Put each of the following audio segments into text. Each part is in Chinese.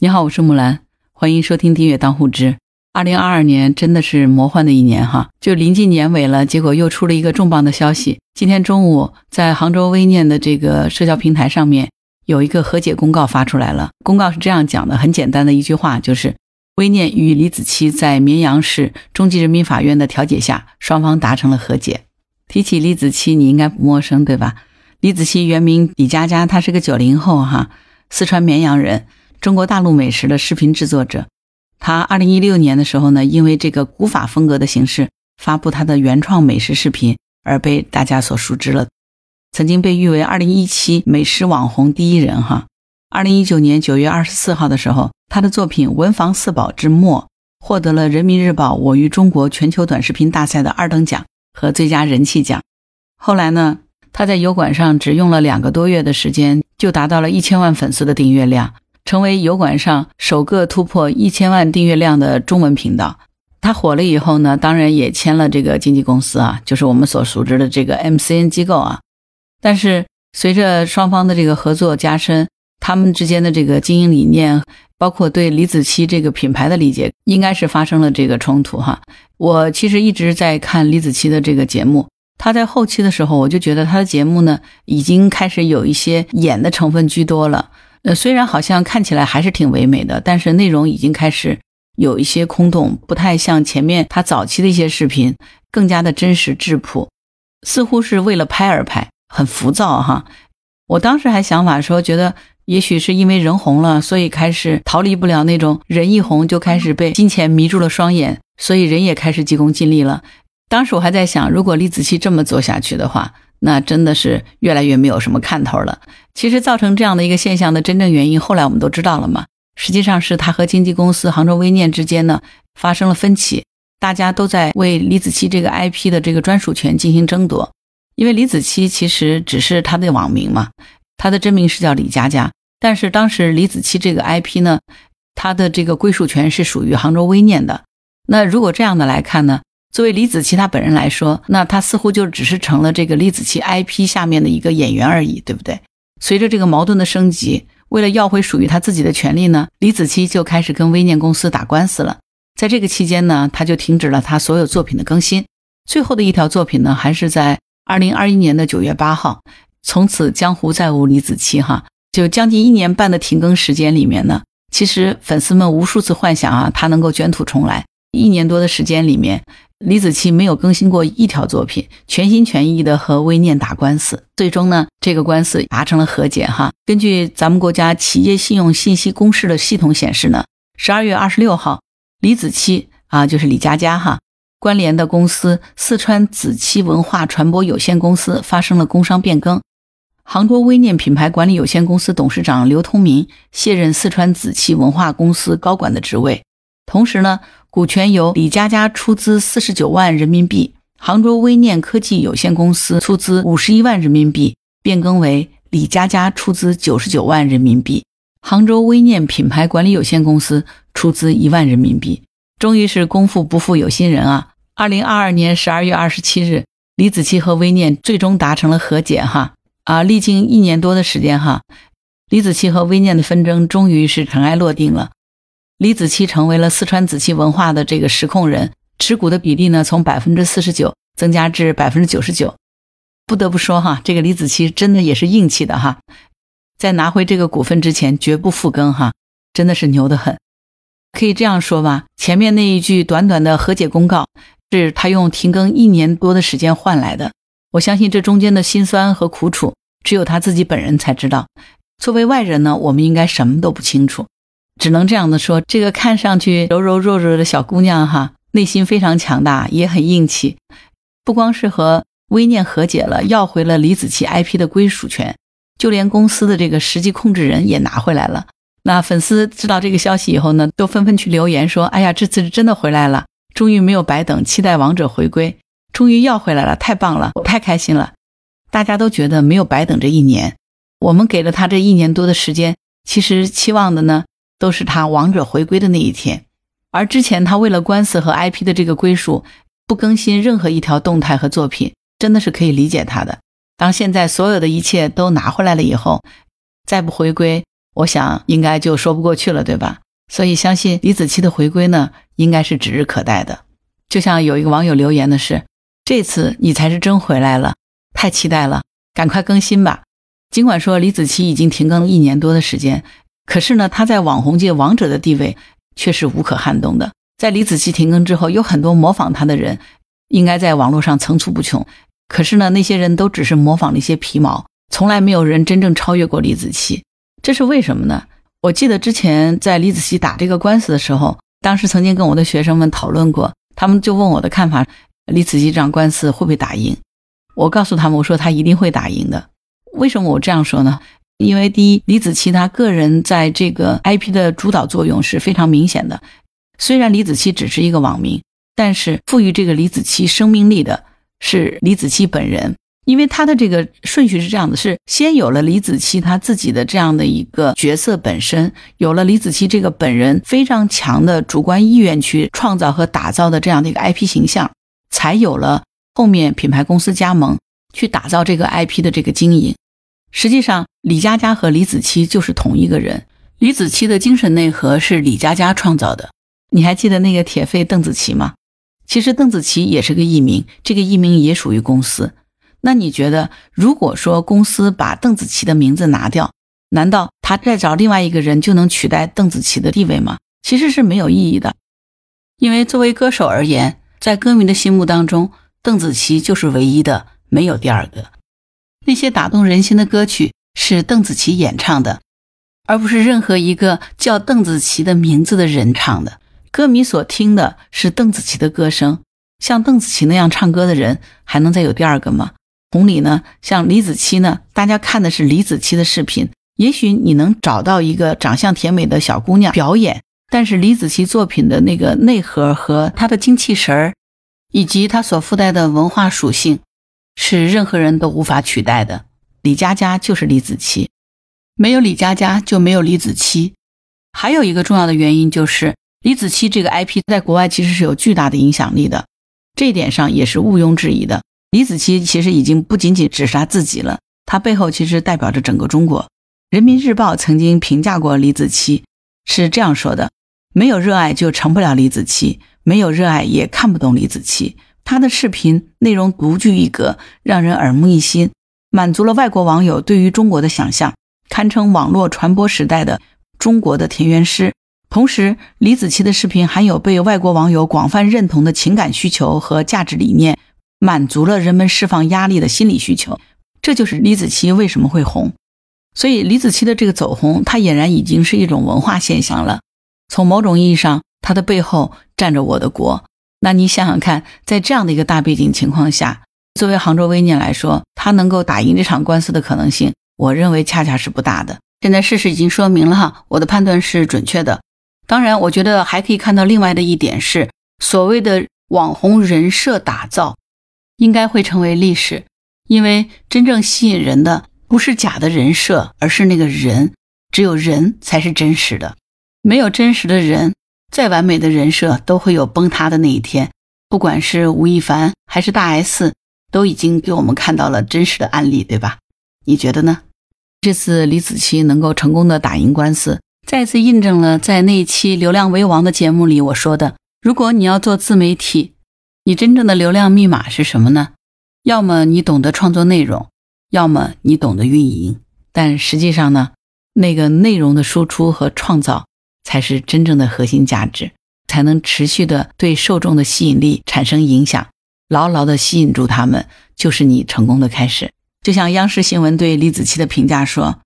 你好，我是木兰，欢迎收听订阅《当户知》。二零二二年真的是魔幻的一年哈，就临近年尾了，结果又出了一个重磅的消息。今天中午，在杭州微念的这个社交平台上面，有一个和解公告发出来了。公告是这样讲的，很简单的一句话，就是微念与李子柒在绵阳市中级人民法院的调解下，双方达成了和解。提起李子柒，你应该不陌生对吧？李子柒原名李佳佳，她是个九零后哈，四川绵阳人。中国大陆美食的视频制作者，他二零一六年的时候呢，因为这个古法风格的形式发布他的原创美食视频而被大家所熟知了，曾经被誉为二零一七美食网红第一人哈。二零一九年九月二十四号的时候，他的作品《文房四宝之末》获得了人民日报我与中国全球短视频大赛的二等奖和最佳人气奖。后来呢，他在油管上只用了两个多月的时间，就达到了一千万粉丝的订阅量。成为油管上首个突破一千万订阅量的中文频道。他火了以后呢，当然也签了这个经纪公司啊，就是我们所熟知的这个 MCN 机构啊。但是随着双方的这个合作加深，他们之间的这个经营理念，包括对李子柒这个品牌的理解，应该是发生了这个冲突哈。我其实一直在看李子柒的这个节目，他在后期的时候，我就觉得他的节目呢，已经开始有一些演的成分居多了。呃，虽然好像看起来还是挺唯美的，但是内容已经开始有一些空洞，不太像前面他早期的一些视频更加的真实质朴，似乎是为了拍而拍，很浮躁哈。我当时还想法说，觉得也许是因为人红了，所以开始逃离不了那种人一红就开始被金钱迷住了双眼，所以人也开始急功近利了。当时我还在想，如果李子柒这么做下去的话。那真的是越来越没有什么看头了。其实造成这样的一个现象的真正原因，后来我们都知道了嘛。实际上是他和经纪公司杭州微念之间呢发生了分歧，大家都在为李子柒这个 IP 的这个专属权进行争夺。因为李子柒其实只是他的网名嘛，他的真名是叫李佳佳。但是当时李子柒这个 IP 呢，他的这个归属权是属于杭州微念的。那如果这样的来看呢？作为李子柒他本人来说，那他似乎就只是成了这个李子柒 IP 下面的一个演员而已，对不对？随着这个矛盾的升级，为了要回属于他自己的权利呢，李子柒就开始跟微念公司打官司了。在这个期间呢，他就停止了他所有作品的更新。最后的一条作品呢，还是在二零二一年的九月八号。从此江湖再无李子柒哈，就将近一年半的停更时间里面呢，其实粉丝们无数次幻想啊，他能够卷土重来。一年多的时间里面。李子柒没有更新过一条作品，全心全意的和微念打官司，最终呢，这个官司达成了和解哈。根据咱们国家企业信用信息公示的系统显示呢，十二月二十六号，李子柒啊，就是李佳佳哈，关联的公司四川子柒文化传播有限公司发生了工商变更，杭州微念品牌管理有限公司董事长刘通明卸任四川子柒文化公司高管的职位，同时呢。股权由李佳佳出资四十九万人民币，杭州微念科技有限公司出资五十一万人民币，变更为李佳佳出资九十九万人民币，杭州微念品牌管理有限公司出资一万人民币。终于是功夫不负有心人啊！二零二二年十二月二十七日，李子柒和微念最终达成了和解哈啊！历经一年多的时间哈，李子柒和微念的纷争终于是尘埃落定了。李子柒成为了四川子柒文化的这个实控人，持股的比例呢从百分之四十九增加至百分之九十九。不得不说哈，这个李子柒真的也是硬气的哈，在拿回这个股份之前绝不复更哈，真的是牛得很。可以这样说吧，前面那一句短短的和解公告，是他用停更一年多的时间换来的。我相信这中间的辛酸和苦楚，只有他自己本人才知道。作为外人呢，我们应该什么都不清楚。只能这样的说，这个看上去柔柔弱弱的小姑娘哈，内心非常强大，也很硬气。不光是和微念和解了，要回了李子柒 IP 的归属权，就连公司的这个实际控制人也拿回来了。那粉丝知道这个消息以后呢，都纷纷去留言说：“哎呀，这次是真的回来了，终于没有白等，期待王者回归，终于要回来了，太棒了，我太开心了。”大家都觉得没有白等这一年，我们给了他这一年多的时间，其实期望的呢。都是他王者回归的那一天，而之前他为了官司和 IP 的这个归属，不更新任何一条动态和作品，真的是可以理解他的。当现在所有的一切都拿回来了以后，再不回归，我想应该就说不过去了，对吧？所以相信李子柒的回归呢，应该是指日可待的。就像有一个网友留言的是：“这次你才是真回来了，太期待了，赶快更新吧。”尽管说李子柒已经停更了一年多的时间，可是呢，他在网红界王者的地位却是无可撼动的。在李子柒停更之后，有很多模仿他的人，应该在网络上层出不穷。可是呢，那些人都只是模仿了一些皮毛，从来没有人真正超越过李子柒。这是为什么呢？我记得之前在李子柒打这个官司的时候，当时曾经跟我的学生们讨论过，他们就问我的看法：李子柒这场官司会不会打赢？我告诉他们，我说他一定会打赢的。为什么我这样说呢？因为第一，李子柒他个人在这个 IP 的主导作用是非常明显的。虽然李子柒只是一个网名，但是赋予这个李子柒生命力的是李子柒本人。因为他的这个顺序是这样的：是先有了李子柒他自己的这样的一个角色本身，有了李子柒这个本人非常强的主观意愿去创造和打造的这样的一个 IP 形象，才有了后面品牌公司加盟去打造这个 IP 的这个经营。实际上，李佳佳和李子柒就是同一个人。李子柒的精神内核是李佳佳创造的。你还记得那个铁肺邓紫棋吗？其实邓紫棋也是个艺名，这个艺名也属于公司。那你觉得，如果说公司把邓紫棋的名字拿掉，难道他再找另外一个人就能取代邓紫棋的地位吗？其实是没有意义的，因为作为歌手而言，在歌迷的心目当中，邓紫棋就是唯一的，没有第二个。那些打动人心的歌曲是邓紫棋演唱的，而不是任何一个叫邓紫棋的名字的人唱的。歌迷所听的是邓紫棋的歌声，像邓紫棋那样唱歌的人，还能再有第二个吗？同理呢，像李子柒呢，大家看的是李子柒的视频，也许你能找到一个长相甜美的小姑娘表演，但是李子柒作品的那个内核和她的精气神儿，以及她所附带的文化属性，是任何人都无法取代的。李佳佳就是李子柒，没有李佳佳就没有李子柒。还有一个重要的原因就是李子柒这个 IP 在国外其实是有巨大的影响力的，这一点上也是毋庸置疑的。李子柒其实已经不仅仅只是他自己了，他背后其实代表着整个中国。人民日报曾经评价过李子柒，是这样说的：没有热爱就成不了李子柒，没有热爱也看不懂李子柒。他的视频内容独具一格，让人耳目一新，满足了外国网友对于中国的想象，堪称网络传播时代的中国的田园诗。同时，李子柒的视频含有被外国网友广泛认同的情感需求和价值理念。满足了人们释放压力的心理需求，这就是李子柒为什么会红。所以，李子柒的这个走红，它俨然已经是一种文化现象了。从某种意义上，它的背后站着我的国。那你想想看，在这样的一个大背景情况下，作为杭州微念来说，它能够打赢这场官司的可能性，我认为恰恰是不大的。现在事实已经说明了哈，我的判断是准确的。当然，我觉得还可以看到另外的一点是，所谓的网红人设打造。应该会成为历史，因为真正吸引人的不是假的人设，而是那个人。只有人才是真实的，没有真实的人，再完美的人设都会有崩塌的那一天。不管是吴亦凡还是大 S，都已经给我们看到了真实的案例，对吧？你觉得呢？这次李子柒能够成功的打赢官司，再次印证了在那一期《流量为王》的节目里我说的：如果你要做自媒体。你真正的流量密码是什么呢？要么你懂得创作内容，要么你懂得运营。但实际上呢，那个内容的输出和创造才是真正的核心价值，才能持续的对受众的吸引力产生影响，牢牢的吸引住他们，就是你成功的开始。就像央视新闻对李子柒的评价说：“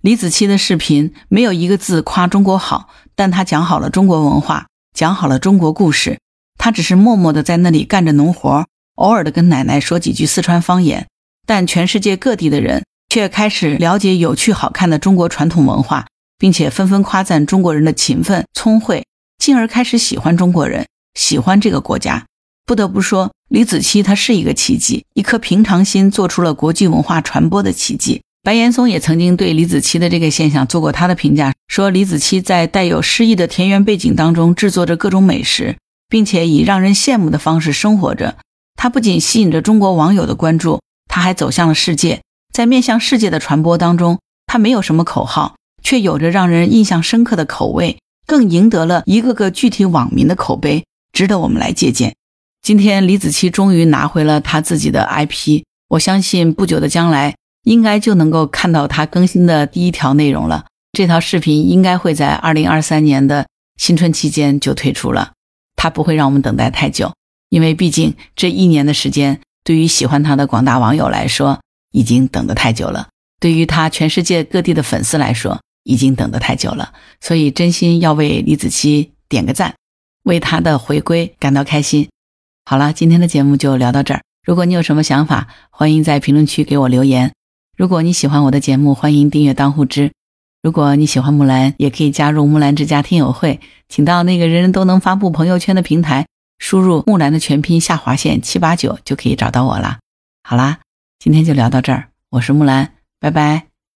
李子柒的视频没有一个字夸中国好，但他讲好了中国文化，讲好了中国故事。”他只是默默的在那里干着农活，偶尔的跟奶奶说几句四川方言，但全世界各地的人却开始了解有趣好看的中国传统文化，并且纷纷夸赞中国人的勤奋聪慧，进而开始喜欢中国人，喜欢这个国家。不得不说，李子柒他是一个奇迹，一颗平常心做出了国际文化传播的奇迹。白岩松也曾经对李子柒的这个现象做过他的评价，说李子柒在带有诗意的田园背景当中制作着各种美食。并且以让人羡慕的方式生活着，他不仅吸引着中国网友的关注，他还走向了世界。在面向世界的传播当中，他没有什么口号，却有着让人印象深刻的口味，更赢得了一个个具体网民的口碑，值得我们来借鉴。今天李子柒终于拿回了他自己的 IP，我相信不久的将来应该就能够看到他更新的第一条内容了。这条视频应该会在二零二三年的新春期间就推出了，他不会让我们等待太久，因为毕竟这一年的时间，对于喜欢他的广大网友来说，已经等得太久了；对于他全世界各地的粉丝来说，已经等得太久了。所以，真心要为李子柒点个赞，为他的回归感到开心。好了，今天的节目就聊到这儿。如果你有什么想法，欢迎在评论区给我留言。如果你喜欢我的节目，欢迎订阅当户知。如果你喜欢木兰，也可以加入木兰之家听友会，请到那个人人都能发布朋友圈的平台，输入木兰的全拼下划线七八九就可以找到我了。好啦，今天就聊到这儿，我是木兰，拜拜。